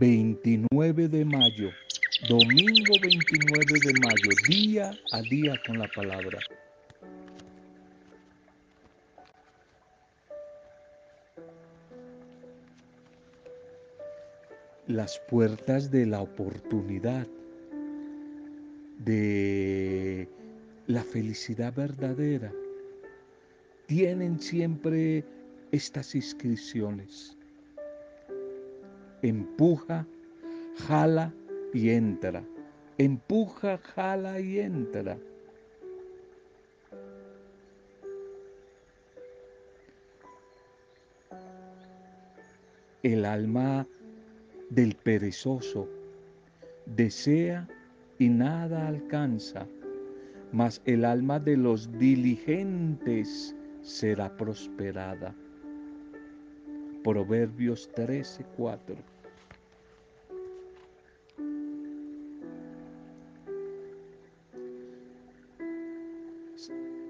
29 de mayo, domingo 29 de mayo, día a día con la palabra. Las puertas de la oportunidad, de la felicidad verdadera, tienen siempre estas inscripciones empuja, jala y entra. Empuja, jala y entra. El alma del perezoso desea y nada alcanza, mas el alma de los diligentes será prosperada. Proverbios 13, 4.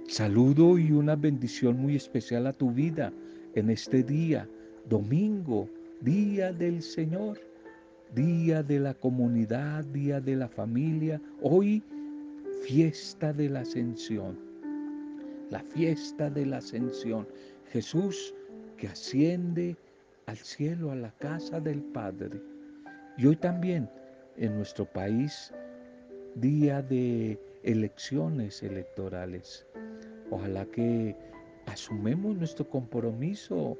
Saludo y una bendición muy especial a tu vida en este día, domingo, día del Señor, día de la comunidad, día de la familia. Hoy, fiesta de la ascensión. La fiesta de la ascensión. Jesús que asciende al cielo, a la casa del Padre. Y hoy también en nuestro país, día de elecciones electorales. Ojalá que asumemos nuestro compromiso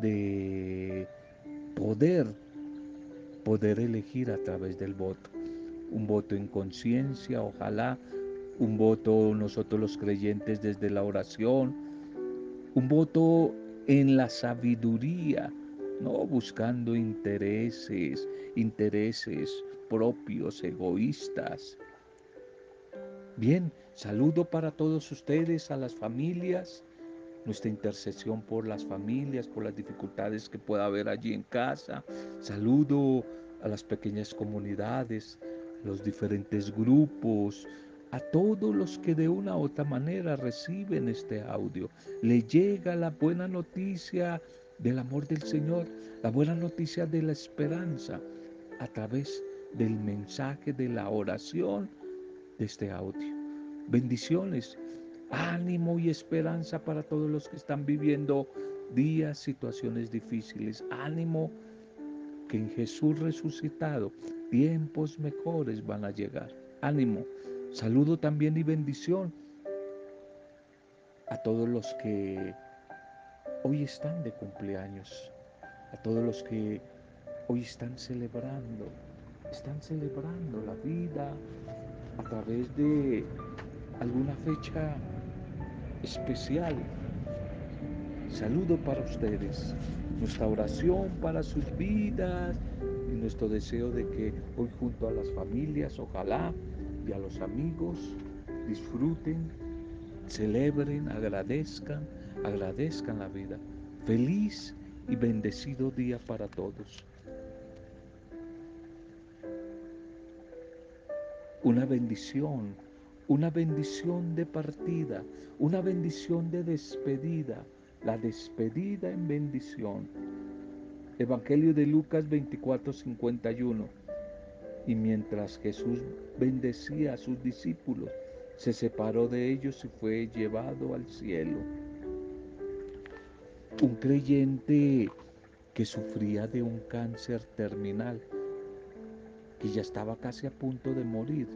de poder, poder elegir a través del voto. Un voto en conciencia, ojalá un voto nosotros los creyentes desde la oración, un voto en la sabiduría, no buscando intereses, intereses propios, egoístas. Bien, saludo para todos ustedes, a las familias, nuestra intercesión por las familias, por las dificultades que pueda haber allí en casa. Saludo a las pequeñas comunidades, los diferentes grupos, a todos los que de una u otra manera reciben este audio. Le llega la buena noticia del amor del Señor, la buena noticia de la esperanza a través del mensaje de la oración de este audio. Bendiciones, ánimo y esperanza para todos los que están viviendo días, situaciones difíciles. Ánimo que en Jesús resucitado tiempos mejores van a llegar. Ánimo. Saludo también y bendición a todos los que hoy están de cumpleaños, a todos los que hoy están celebrando, están celebrando la vida a través de alguna fecha especial. Saludo para ustedes, nuestra oración para sus vidas y nuestro deseo de que hoy junto a las familias, ojalá, y a los amigos, disfruten, celebren, agradezcan, agradezcan la vida. Feliz y bendecido día para todos. Una bendición, una bendición de partida, una bendición de despedida, la despedida en bendición. Evangelio de Lucas 24, 51. Y mientras Jesús bendecía a sus discípulos, se separó de ellos y fue llevado al cielo. Un creyente que sufría de un cáncer terminal, que ya estaba casi a punto de morir,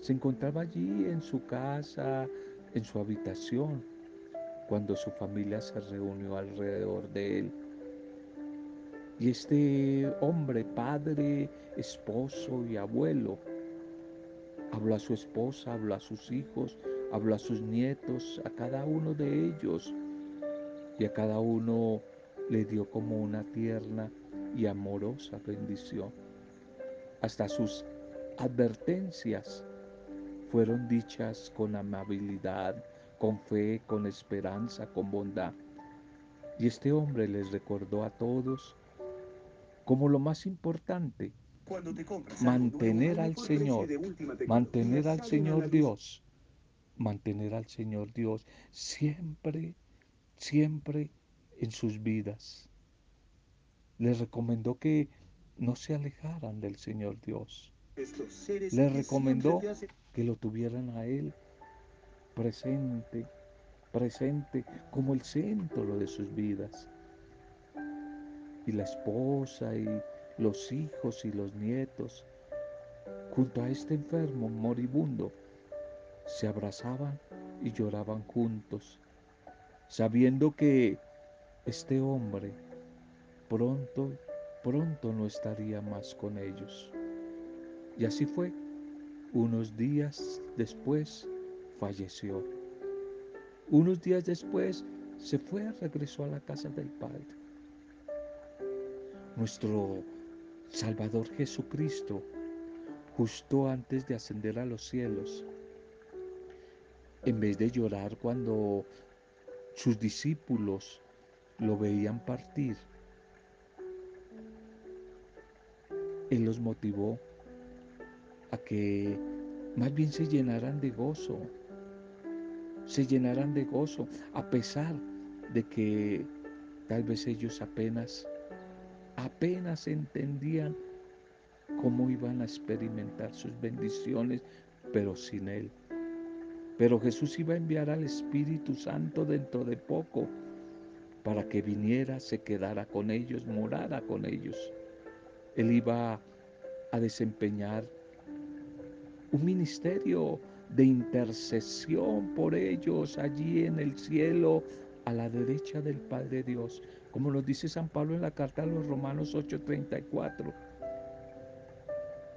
se encontraba allí en su casa, en su habitación, cuando su familia se reunió alrededor de él y este hombre, padre, esposo y abuelo, habló a su esposa, habló a sus hijos, habló a sus nietos, a cada uno de ellos. Y a cada uno le dio como una tierna y amorosa bendición. Hasta sus advertencias fueron dichas con amabilidad, con fe, con esperanza, con bondad. Y este hombre les recordó a todos como lo más importante, mantener al Señor, mantener al Señor Dios, mantener al Señor Dios siempre, siempre en sus vidas. Les recomendó que no se alejaran del Señor Dios. Les recomendó que lo tuvieran a Él presente, presente como el centro de sus vidas. Y la esposa y los hijos y los nietos, junto a este enfermo moribundo, se abrazaban y lloraban juntos, sabiendo que este hombre pronto, pronto no estaría más con ellos. Y así fue. Unos días después falleció. Unos días después se fue, regresó a la casa del Padre. Nuestro Salvador Jesucristo, justo antes de ascender a los cielos, en vez de llorar cuando sus discípulos lo veían partir, Él los motivó a que más bien se llenaran de gozo, se llenaran de gozo, a pesar de que tal vez ellos apenas, apenas entendían cómo iban a experimentar sus bendiciones, pero sin Él. Pero Jesús iba a enviar al Espíritu Santo dentro de poco para que viniera, se quedara con ellos, morara con ellos. Él iba a desempeñar un ministerio de intercesión por ellos allí en el cielo, a la derecha del Padre Dios, como nos dice San Pablo en la carta a los Romanos 8:34.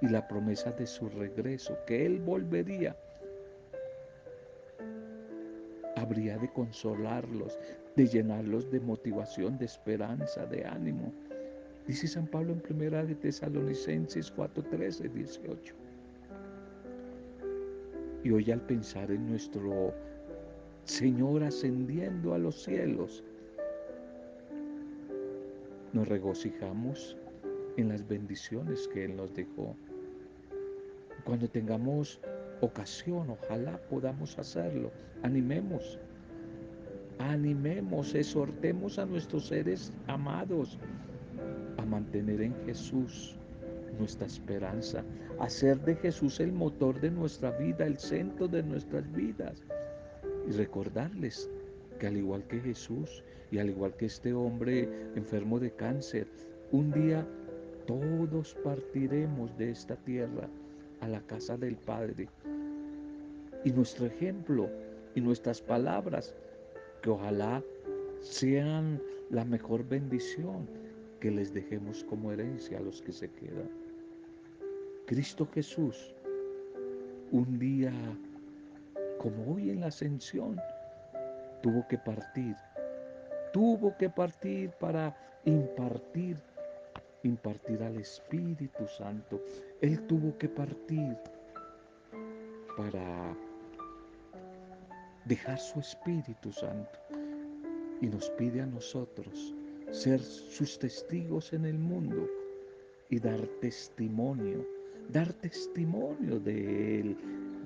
Y la promesa de su regreso, que Él volvería, habría de consolarlos, de llenarlos de motivación, de esperanza, de ánimo. Dice San Pablo en primera de Tesalonicenses 4, 13, 18. Y hoy al pensar en nuestro Señor ascendiendo a los cielos, nos regocijamos en las bendiciones que Él nos dejó. Cuando tengamos ocasión, ojalá podamos hacerlo, animemos, animemos, exhortemos a nuestros seres amados a mantener en Jesús nuestra esperanza, hacer de Jesús el motor de nuestra vida, el centro de nuestras vidas y recordarles que al igual que Jesús y al igual que este hombre enfermo de cáncer, un día todos partiremos de esta tierra a la casa del Padre. Y nuestro ejemplo y nuestras palabras, que ojalá sean la mejor bendición que les dejemos como herencia a los que se quedan. Cristo Jesús, un día como hoy en la ascensión, tuvo que partir, tuvo que partir para impartir, impartir al Espíritu Santo. Él tuvo que partir para dejar su Espíritu Santo y nos pide a nosotros ser sus testigos en el mundo y dar testimonio, dar testimonio de Él,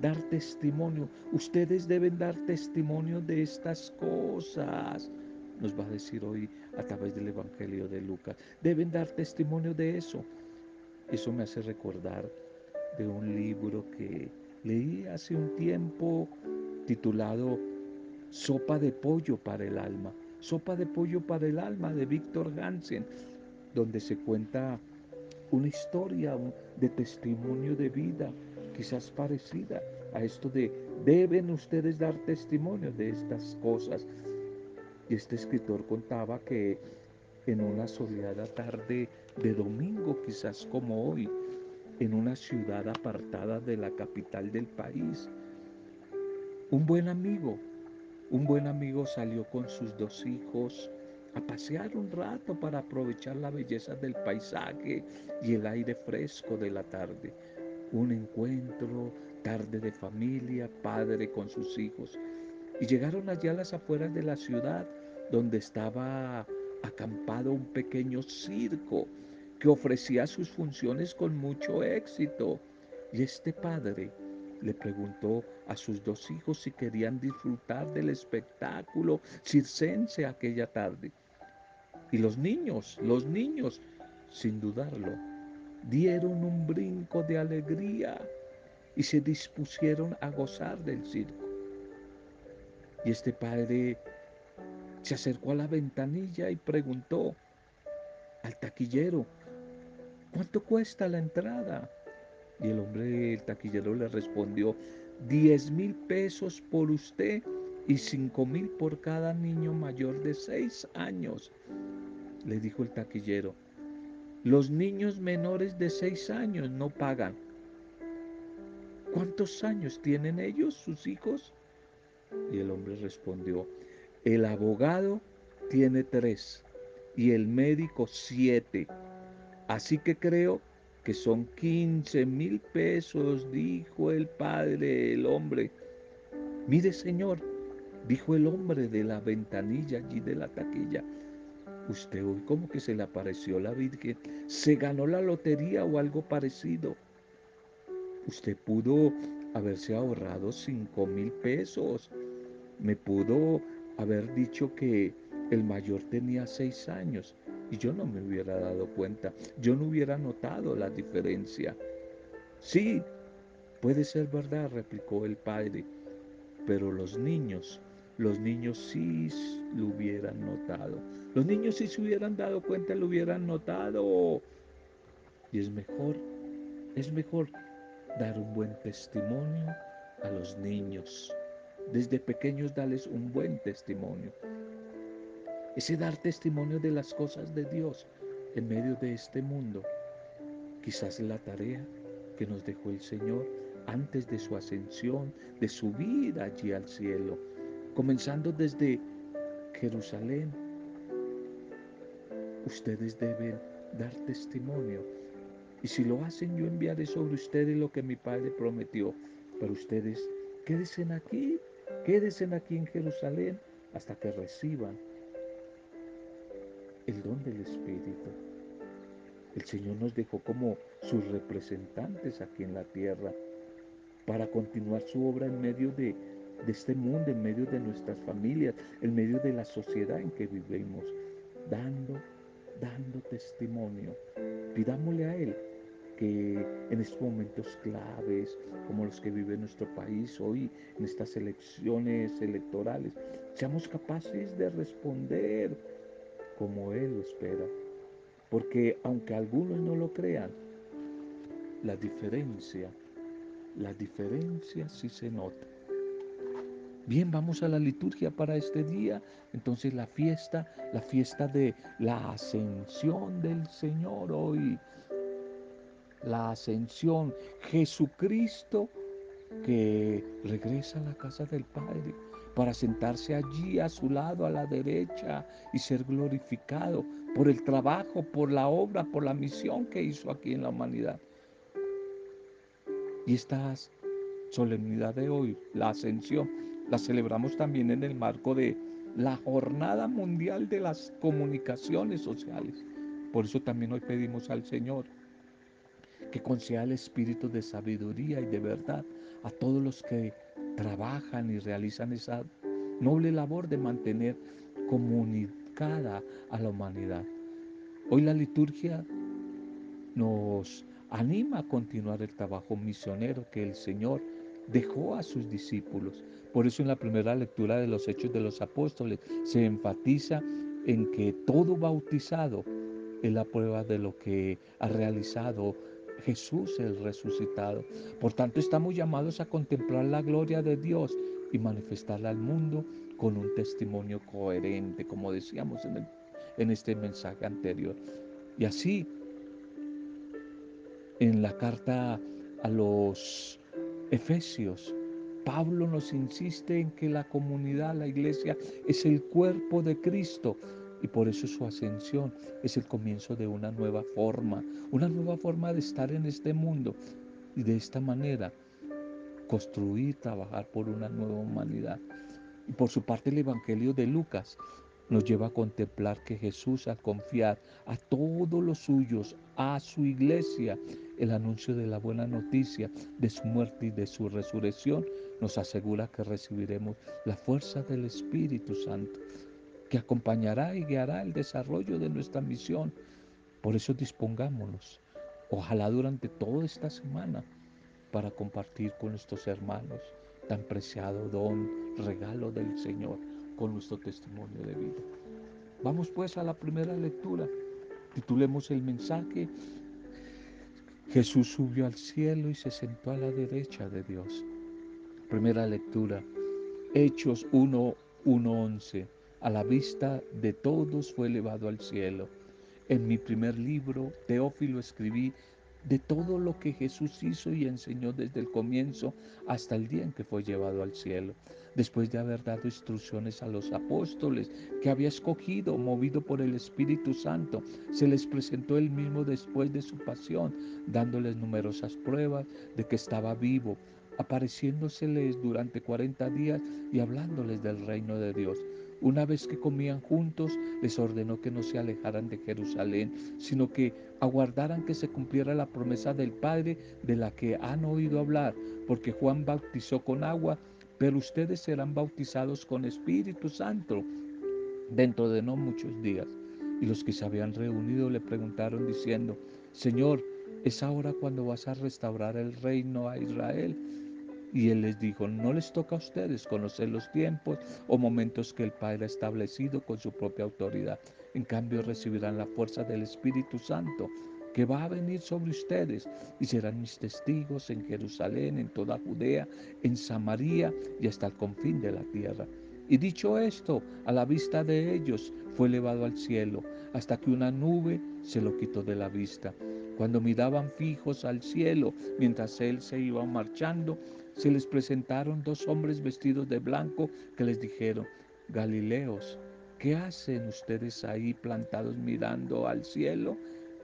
dar testimonio. Ustedes deben dar testimonio de estas cosas, nos va a decir hoy a través del Evangelio de Lucas. Deben dar testimonio de eso. Eso me hace recordar de un libro que leí hace un tiempo titulado Sopa de pollo para el alma. Sopa de pollo para el alma de Víctor Hansen, donde se cuenta una historia de testimonio de vida, quizás parecida a esto de deben ustedes dar testimonio de estas cosas. Y este escritor contaba que en una soleada tarde de domingo, quizás como hoy, en una ciudad apartada de la capital del país, un buen amigo un buen amigo salió con sus dos hijos a pasear un rato para aprovechar la belleza del paisaje y el aire fresco de la tarde. Un encuentro, tarde de familia, padre con sus hijos. Y llegaron allá a las afueras de la ciudad donde estaba acampado un pequeño circo que ofrecía sus funciones con mucho éxito. Y este padre le preguntó a sus dos hijos si querían disfrutar del espectáculo circense aquella tarde. Y los niños, los niños, sin dudarlo, dieron un brinco de alegría y se dispusieron a gozar del circo. Y este padre se acercó a la ventanilla y preguntó al taquillero, ¿cuánto cuesta la entrada? Y el hombre, el taquillero le respondió, diez mil pesos por usted y cinco mil por cada niño mayor de seis años. Le dijo el taquillero, los niños menores de seis años no pagan. ¿Cuántos años tienen ellos, sus hijos? Y el hombre respondió, el abogado tiene tres y el médico siete. Así que creo que son quince mil pesos, dijo el padre, el hombre. Mire, señor, dijo el hombre de la ventanilla allí de la taquilla. Usted hoy como que se le apareció la Virgen, se ganó la lotería o algo parecido. Usted pudo haberse ahorrado cinco mil pesos. Me pudo haber dicho que el mayor tenía seis años y yo no me hubiera dado cuenta, yo no hubiera notado la diferencia. Sí, puede ser verdad, replicó el padre, pero los niños, los niños sí lo hubieran notado. Los niños si se hubieran dado cuenta, lo hubieran notado. Y es mejor, es mejor dar un buen testimonio a los niños. Desde pequeños darles un buen testimonio ese dar testimonio de las cosas de Dios en medio de este mundo. Quizás la tarea que nos dejó el Señor antes de su ascensión, de su vida allí al cielo, comenzando desde Jerusalén. Ustedes deben dar testimonio. Y si lo hacen, yo enviaré sobre ustedes lo que mi Padre prometió. Pero ustedes quédense aquí, quédense aquí en Jerusalén hasta que reciban el don del Espíritu. El Señor nos dejó como sus representantes aquí en la tierra para continuar su obra en medio de, este mundo, en medio de nuestras familias, en medio de la sociedad en que vivimos, dando, dando testimonio. Pidámosle a Él que en estos momentos claves, como los que vive nuestro país hoy, en estas elecciones electorales, seamos capaces de responder como Él lo espera. Porque aunque algunos no lo crean, la diferencia, la diferencia sí se nota. Bien, vamos a la liturgia para este día. Entonces la fiesta, la fiesta de la ascensión del Señor hoy. La ascensión, Jesucristo que regresa a la casa del Padre para sentarse allí a su lado, a la derecha, y ser glorificado por el trabajo, por la obra, por la misión que hizo aquí en la humanidad. Y esta solemnidad de hoy, la ascensión, la celebramos también en el marco de la Jornada Mundial de las Comunicaciones Sociales. Por eso también hoy pedimos al Señor que conceda el espíritu de sabiduría y de verdad a todos los que trabajan y realizan esa noble labor de mantener comunicada a la humanidad. Hoy la liturgia nos anima a continuar el trabajo misionero que el Señor dejó a sus discípulos. Por eso en la primera lectura de los Hechos de los Apóstoles se enfatiza en que todo bautizado es la prueba de lo que ha realizado Jesús el resucitado. Por tanto, estamos llamados a contemplar la gloria de Dios y manifestarla al mundo con un testimonio coherente, como decíamos en, en este mensaje anterior. Y así, en la carta a los Efesios, Pablo nos insiste en que la comunidad, la iglesia, es el cuerpo de Cristo y por eso su ascensión es el comienzo de una nueva forma, una nueva forma de estar en este mundo y de esta manera construir, trabajar por una nueva humanidad. Y por su parte el Evangelio de Lucas nos lleva a contemplar que Jesús al confiar a todos los suyos, a su iglesia, el anuncio de la buena noticia de su muerte y de su resurrección, nos asegura que recibiremos la fuerza del Espíritu Santo que acompañará y guiará el desarrollo de nuestra misión. Por eso dispongámonos, Ojalá durante toda esta semana para compartir con nuestros hermanos tan preciado don, regalo del Señor con nuestro testimonio de vida. Vamos pues a la primera lectura. Titulemos el mensaje. Jesús subió al cielo y se sentó a la derecha de Dios. Primera lectura. Hechos 1, 11. A la vista de todos fue elevado al cielo. En mi primer libro, Teófilo, escribí de todo lo que Jesús hizo y enseñó desde el comienzo hasta el día en que fue llevado al cielo. Después de haber dado instrucciones a los apóstoles que había escogido, movido por el Espíritu Santo, se les presentó él mismo después de su pasión, dándoles numerosas pruebas de que estaba vivo, apareciéndoseles durante cuarenta días y hablándoles del reino de Dios. Una vez que comían juntos, les ordenó que no se alejaran de Jerusalén, sino que aguardaran que se cumpliera la promesa del Padre de la que han oído hablar, porque Juan bautizó con agua, pero ustedes serán bautizados con Espíritu Santo dentro de no muchos días. Y los que se habían reunido le preguntaron diciendo, Señor, ¿es ahora cuando vas a restaurar el reino a Israel? Y él les dijo, no les toca a ustedes conocer los tiempos o momentos que el Padre ha establecido con su propia autoridad. En cambio recibirán la fuerza del Espíritu Santo que va a venir sobre ustedes y serán mis testigos en Jerusalén, en toda Judea, en Samaria y hasta el confín de la tierra. Y dicho esto, a la vista de ellos fue elevado al cielo, hasta que una nube se lo quitó de la vista. Cuando miraban fijos al cielo, mientras él se iba marchando, se les presentaron dos hombres vestidos de blanco que les dijeron, Galileos, ¿qué hacen ustedes ahí plantados mirando al cielo?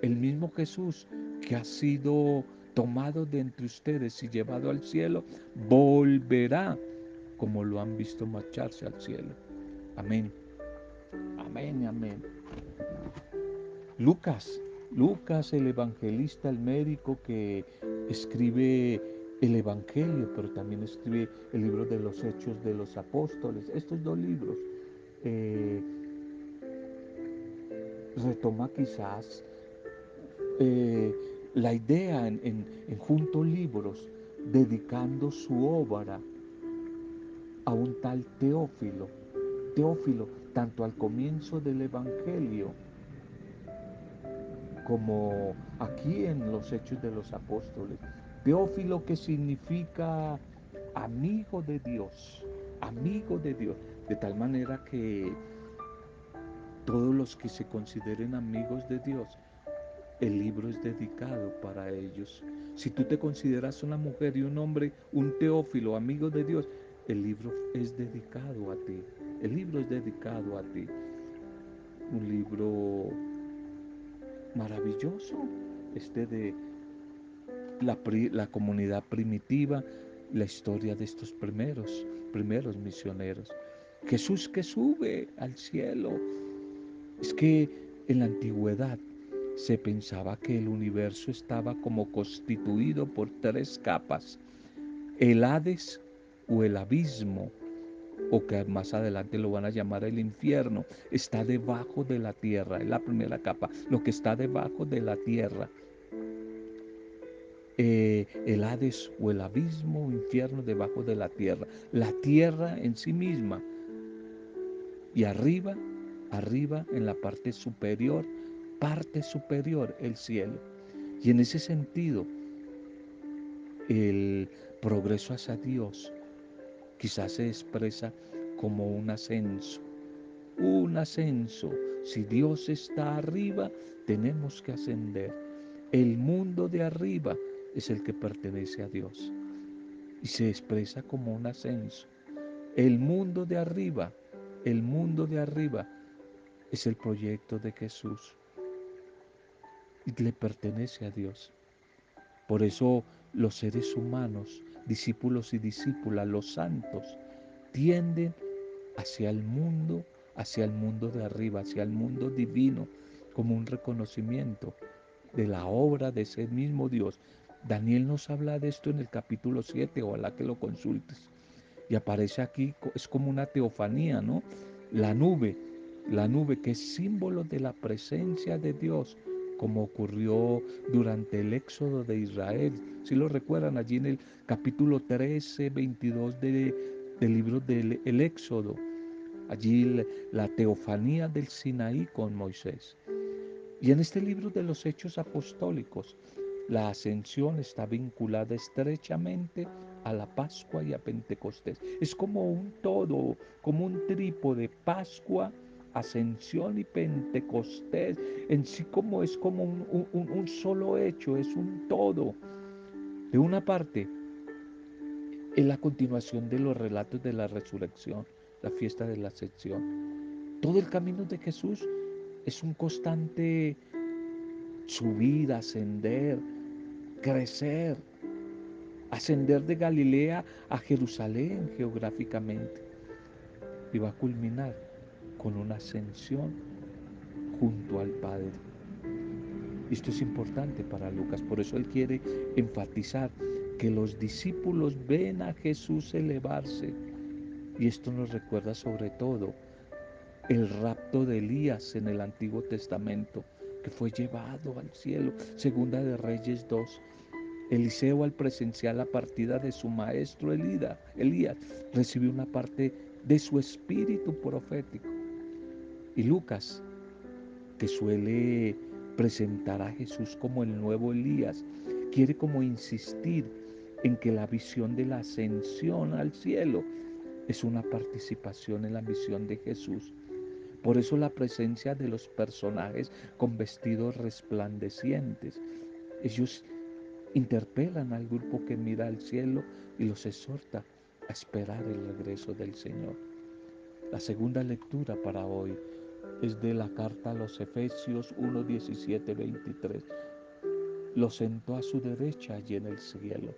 El mismo Jesús que ha sido tomado de entre ustedes y llevado al cielo, volverá como lo han visto marcharse al cielo. Amén. Amén, amén. Lucas, Lucas el evangelista, el médico que escribe el Evangelio, pero también escribe el libro de los Hechos de los Apóstoles. Estos dos libros eh, retoma quizás eh, la idea en, en juntos libros dedicando su obra a un tal Teófilo. Teófilo, tanto al comienzo del Evangelio como aquí en los Hechos de los Apóstoles, Teófilo que significa amigo de Dios, amigo de Dios, de tal manera que todos los que se consideren amigos de Dios, el libro es dedicado para ellos. Si tú te consideras una mujer y un hombre, un teófilo, amigo de Dios, el libro es dedicado a ti. El libro es dedicado a ti. Un libro maravilloso, este de la, comunidad primitiva, la historia de estos primeros, primeros misioneros. Jesús que sube al cielo. Es que en la antigüedad se pensaba que el universo estaba como constituido por tres capas. El Hades o el abismo, o que más adelante lo van a llamar el infierno, está debajo de la tierra, es la primera capa, lo que está debajo de la tierra. Eh, el Hades o el abismo o infierno debajo de la tierra, la tierra en sí misma. Y arriba, arriba en la parte superior, parte superior el cielo. Y en ese sentido, el progreso hacia Dios quizás se expresa como un ascenso, un ascenso. Si Dios está arriba, tenemos que ascender. El mundo de arriba es el que pertenece a Dios y se expresa como un ascenso. El mundo de arriba, el mundo de arriba es el proyecto de Jesús y le pertenece a Dios. Por eso los seres humanos, discípulos y discípulas, los santos, tienden hacia el mundo, hacia el mundo de arriba, hacia el mundo divino, como un reconocimiento de la obra de ese mismo Dios, Daniel nos habla de esto en el capítulo 7, ojalá que lo consultes. Y aparece aquí, es como una teofanía, ¿no? La nube, la nube que es símbolo de la presencia de Dios como ocurrió durante el éxodo de Israel. Si lo recuerdan allí en el capítulo 13, 22 del libro del éxodo, allí la teofanía del Sinaí con Moisés. Y en este libro de los Hechos Apostólicos, la ascensión está vinculada estrechamente a la Pascua y a Pentecostés. Es como un todo, como un trípode, Pascua, ascensión y Pentecostés. En sí como es como un, un solo hecho, es un todo. De una parte, es la continuación de los relatos de la resurrección, la fiesta de la ascensión. Todo el camino de Jesús es un constante subir, ascender, crecer, ascender de Galilea a Jerusalén geográficamente. Y va a culminar con una ascensión junto al Padre. Esto es importante para Lucas, por eso él quiere enfatizar que los discípulos ven a Jesús elevarse. Y esto nos recuerda sobre todo el rapto de Elías en el Antiguo Testamento, que fue llevado al cielo. Segunda de Reyes 2. Eliseo al presenciar la partida de su maestro Elías recibió una parte de su espíritu profético. Y Lucas, que suele presentar a Jesús como el nuevo Elías, quiere como insistir en que la visión de la ascensión al cielo es una participación en la misión de Jesús. Por eso la presencia de los personajes con vestidos resplandecientes. Ellos interpelan al grupo que mira al cielo y los exhorta a esperar el regreso del Señor. La segunda lectura para hoy es de la carta a los Efesios 1, 17, 23. Lo sentó a su derecha allí en el cielo.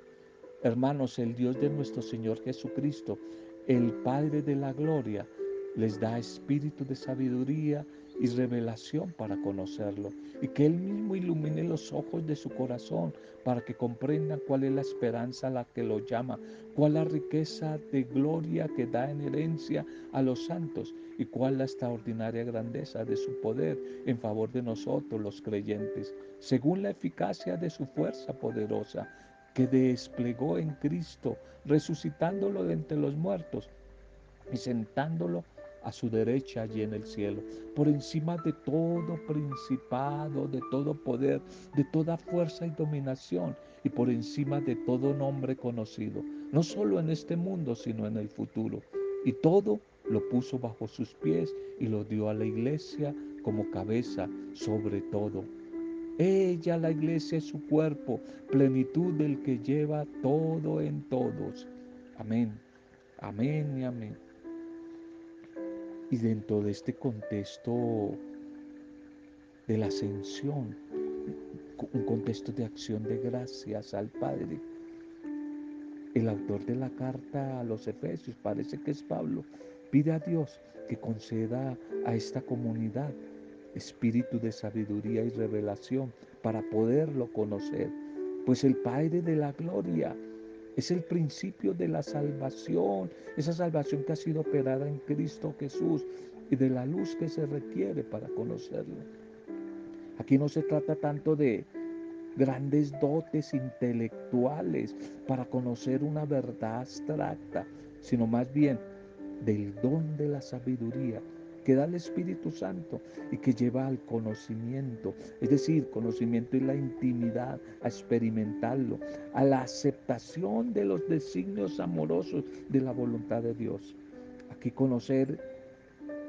Hermanos, el Dios de nuestro Señor Jesucristo, el Padre de la Gloria, les da espíritu de sabiduría y revelación para conocerlo, y que Él mismo ilumine los ojos de su corazón para que comprendan cuál es la esperanza a la que lo llama, cuál la riqueza de gloria que da en herencia a los santos y cuál la extraordinaria grandeza de su poder en favor de nosotros los creyentes, según la eficacia de su fuerza poderosa que desplegó en Cristo, resucitándolo de entre los muertos y sentándolo a su derecha allí en el cielo, por encima de todo principado, de todo poder, de toda fuerza y dominación, y por encima de todo nombre conocido, no solo en este mundo, sino en el futuro. Y todo lo puso bajo sus pies y lo dio a la iglesia como cabeza sobre todo. Ella, la iglesia, es su cuerpo, plenitud del que lleva todo en todos. Amén, amén y amén. Y dentro de este contexto de la ascensión, un contexto de acción de gracias al Padre, el autor de la carta a los Efesios, parece que es Pablo, pide a Dios que conceda a esta comunidad espíritu de sabiduría y revelación para poderlo conocer, pues el Padre de la gloria es el principio de la salvación, esa salvación que ha sido operada en Cristo Jesús y de la luz que se requiere para conocerlo. Aquí no se trata tanto de grandes dotes intelectuales para conocer una verdad abstracta, sino más bien del don de la sabiduría que da el Espíritu Santo y que lleva al conocimiento, es decir, conocimiento y la intimidad, a experimentarlo, a la aceptación de los designios amorosos de la voluntad de Dios. Aquí conocer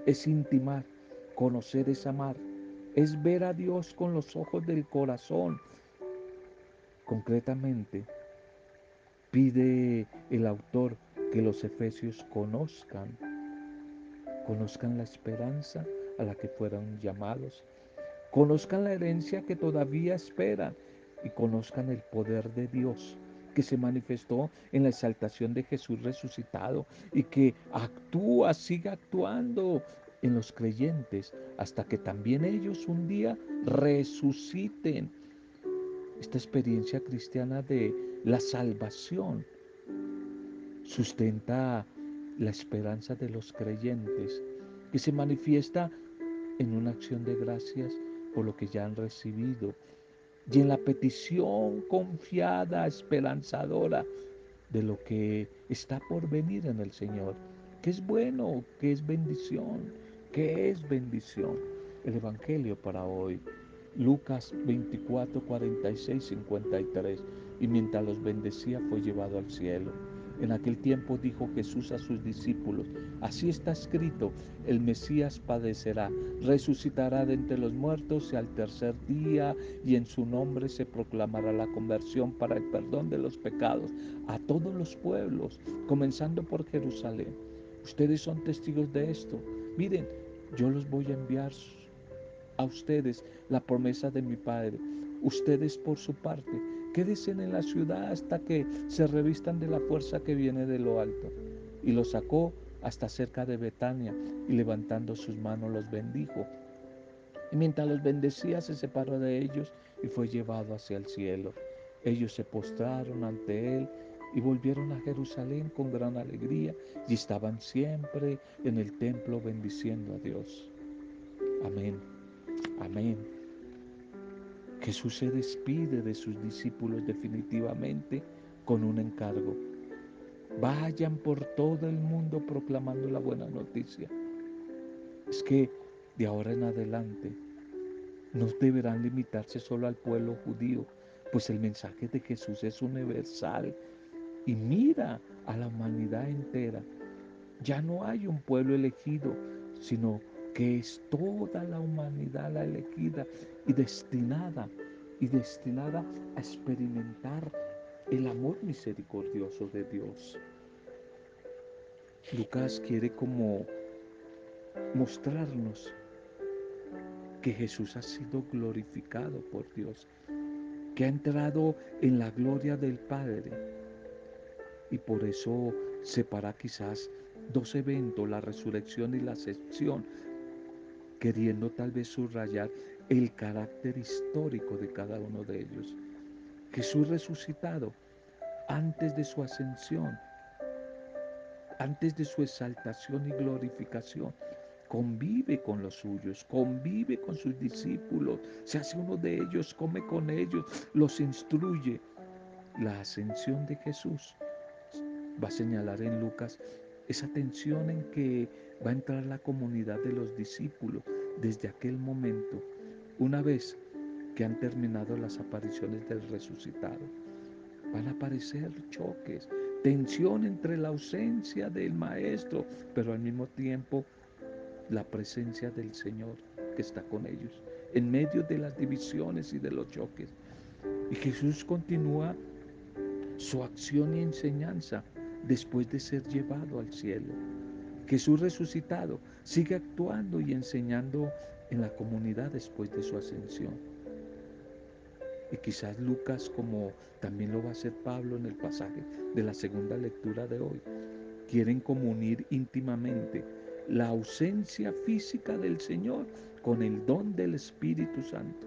es intimar, conocer es amar, es ver a Dios con los ojos del corazón. Concretamente, pide el autor que los efesios conozcan conozcan la esperanza a la que fueron llamados, conozcan la herencia que todavía esperan y conozcan el poder de Dios que se manifestó en la exaltación de Jesús resucitado y que actúa, sigue actuando en los creyentes hasta que también ellos un día resuciten. Esta experiencia cristiana de la salvación sustenta la esperanza de los creyentes, que se manifiesta en una acción de gracias por lo que ya han recibido y en la petición confiada, esperanzadora de lo que está por venir en el Señor, que es bueno, que es bendición, que es bendición. El Evangelio para hoy, Lucas 24, 46, 53. Y mientras los bendecía fue llevado al cielo. En aquel tiempo dijo Jesús a sus discípulos, así está escrito, el Mesías padecerá, resucitará de entre los muertos y al tercer día, y en su nombre se proclamará la conversión para el perdón de los pecados a todos los pueblos, comenzando por Jerusalén. Ustedes son testigos de esto. Miren, yo los voy a enviar a ustedes la promesa de mi Padre. Ustedes por su parte Quédense en la ciudad hasta que se revistan de la fuerza que viene de lo alto. Y los sacó hasta cerca de Betania y levantando sus manos los bendijo. Y mientras los bendecía se separó de ellos y fue llevado hacia el cielo. Ellos se postraron ante él y volvieron a Jerusalén con gran alegría y estaban siempre en el templo bendiciendo a Dios. Amén. Amén. Jesús se despide de sus discípulos definitivamente con un encargo. Vayan por todo el mundo proclamando la buena noticia. Es que de ahora en adelante no deberán limitarse solo al pueblo judío, pues el mensaje de Jesús es universal y mira a la humanidad entera. Ya no hay un pueblo elegido, sino que es toda la humanidad la elegida y destinada y destinada a experimentar el amor misericordioso de Dios. Lucas quiere como mostrarnos que Jesús ha sido glorificado por Dios, que ha entrado en la gloria del Padre. Y por eso separa quizás dos eventos, la resurrección y la ascensión, queriendo tal vez subrayar el carácter histórico de cada uno de ellos. Jesús resucitado antes de su ascensión, antes de su exaltación y glorificación, convive con los suyos, convive con sus discípulos, se hace uno de ellos, come con ellos, los instruye. La ascensión de Jesús va a señalar en Lucas esa tensión en que va a entrar la comunidad de los discípulos desde aquel momento, una vez que han terminado las apariciones del resucitado. Van a aparecer choques, tensión entre la ausencia del Maestro, pero al mismo tiempo la presencia del Señor que está con ellos, en medio de las divisiones y de los choques. Y Jesús continúa su acción y enseñanza después de ser llevado al cielo. Jesús resucitado sigue actuando y enseñando en la comunidad después de su ascensión. Y quizás Lucas, como también lo va a hacer Pablo en el pasaje de la segunda lectura de hoy, quieren comunir íntimamente la ausencia física del Señor con el don del Espíritu Santo.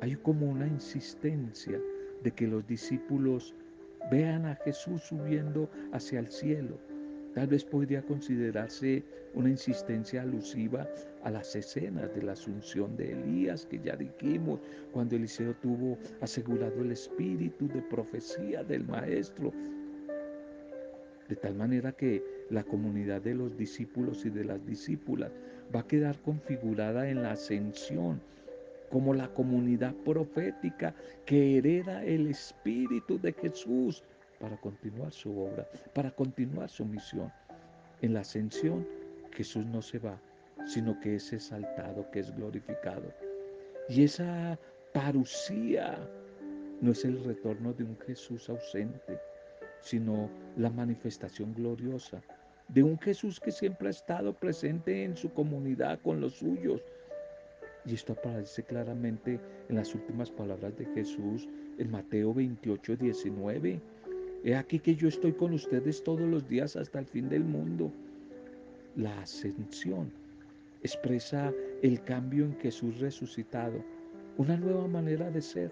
Hay como una insistencia de que los discípulos vean a Jesús subiendo hacia el cielo. Tal vez podría considerarse una insistencia alusiva a las escenas de la asunción de Elías que ya dijimos cuando Eliseo tuvo asegurado el espíritu de profecía del maestro. De tal manera que la comunidad de los discípulos y de las discípulas va a quedar configurada en la ascensión como la comunidad profética que hereda el espíritu de Jesús para continuar su obra, para continuar su misión. En la ascensión Jesús no se va, sino que es exaltado, que es glorificado. Y esa parucía no es el retorno de un Jesús ausente, sino la manifestación gloriosa de un Jesús que siempre ha estado presente en su comunidad con los suyos, y esto aparece claramente en las últimas palabras de Jesús en Mateo 28, 19. He aquí que yo estoy con ustedes todos los días hasta el fin del mundo. La ascensión expresa el cambio en Jesús resucitado, una nueva manera de ser,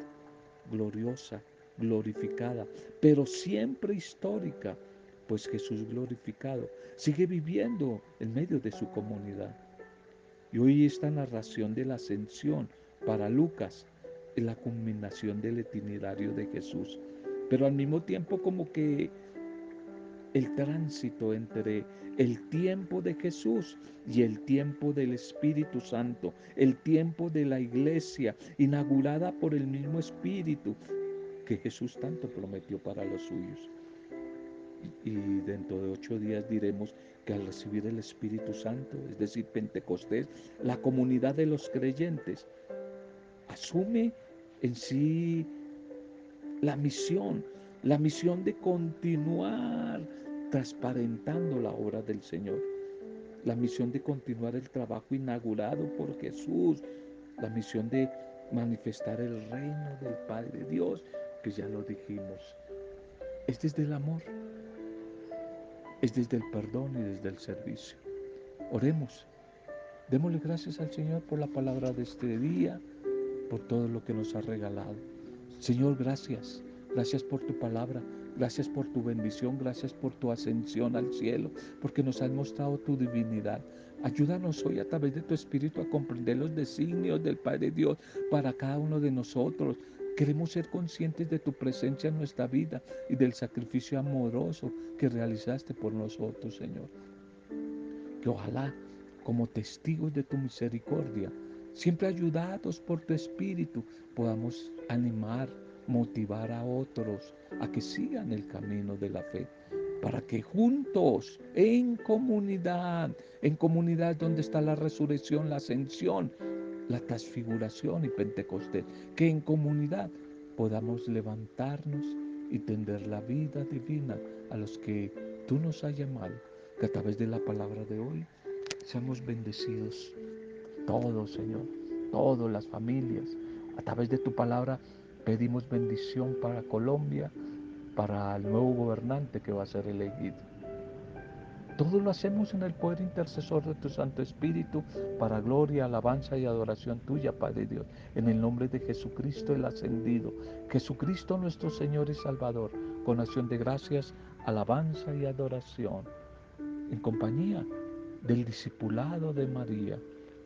gloriosa, glorificada, pero siempre histórica, pues Jesús glorificado sigue viviendo en medio de su comunidad. Y hoy esta narración de la ascensión para Lucas es la culminación del itinerario de Jesús. Pero al mismo tiempo como que el tránsito entre el tiempo de Jesús y el tiempo del Espíritu Santo, el tiempo de la iglesia inaugurada por el mismo Espíritu que Jesús tanto prometió para los suyos. Y dentro de ocho días diremos que al recibir el Espíritu Santo, es decir, Pentecostés, la comunidad de los creyentes asume en sí la misión, la misión de continuar transparentando la obra del Señor, la misión de continuar el trabajo inaugurado por Jesús, la misión de manifestar el reino del Padre Dios, que ya lo dijimos. Es desde el amor, es desde el perdón y desde el servicio. Oremos. Démosle gracias al Señor por la palabra de este día, por todo lo que nos ha regalado. Señor, gracias. Gracias por tu palabra. Gracias por tu bendición, gracias por tu ascensión al cielo, porque nos has mostrado tu divinidad. Ayúdanos hoy a través de tu Espíritu a comprender los designios del Padre Dios para cada uno de nosotros. Queremos ser conscientes de tu presencia en nuestra vida y del sacrificio amoroso que realizaste por nosotros, Señor. Que ojalá, como testigos de tu misericordia, siempre ayudados por tu Espíritu, podamos animar, motivar a otros a que sigan el camino de la fe, para que juntos, en comunidad, en comunidad donde está la resurrección, la ascensión, la transfiguración y Pentecostés, que en comunidad podamos levantarnos y tender la vida divina a los que tú nos has llamado, que a través de la palabra de hoy seamos bendecidos todos, Señor, todas las familias, a través de tu palabra Pedimos bendición para Colombia, para el nuevo gobernante que va a ser elegido. Todo lo hacemos en el poder intercesor de tu Santo Espíritu para gloria, alabanza y adoración tuya, Padre Dios. En el nombre de Jesucristo el ascendido, Jesucristo nuestro Señor y Salvador, con acción de gracias, alabanza y adoración. En compañía del discipulado de María.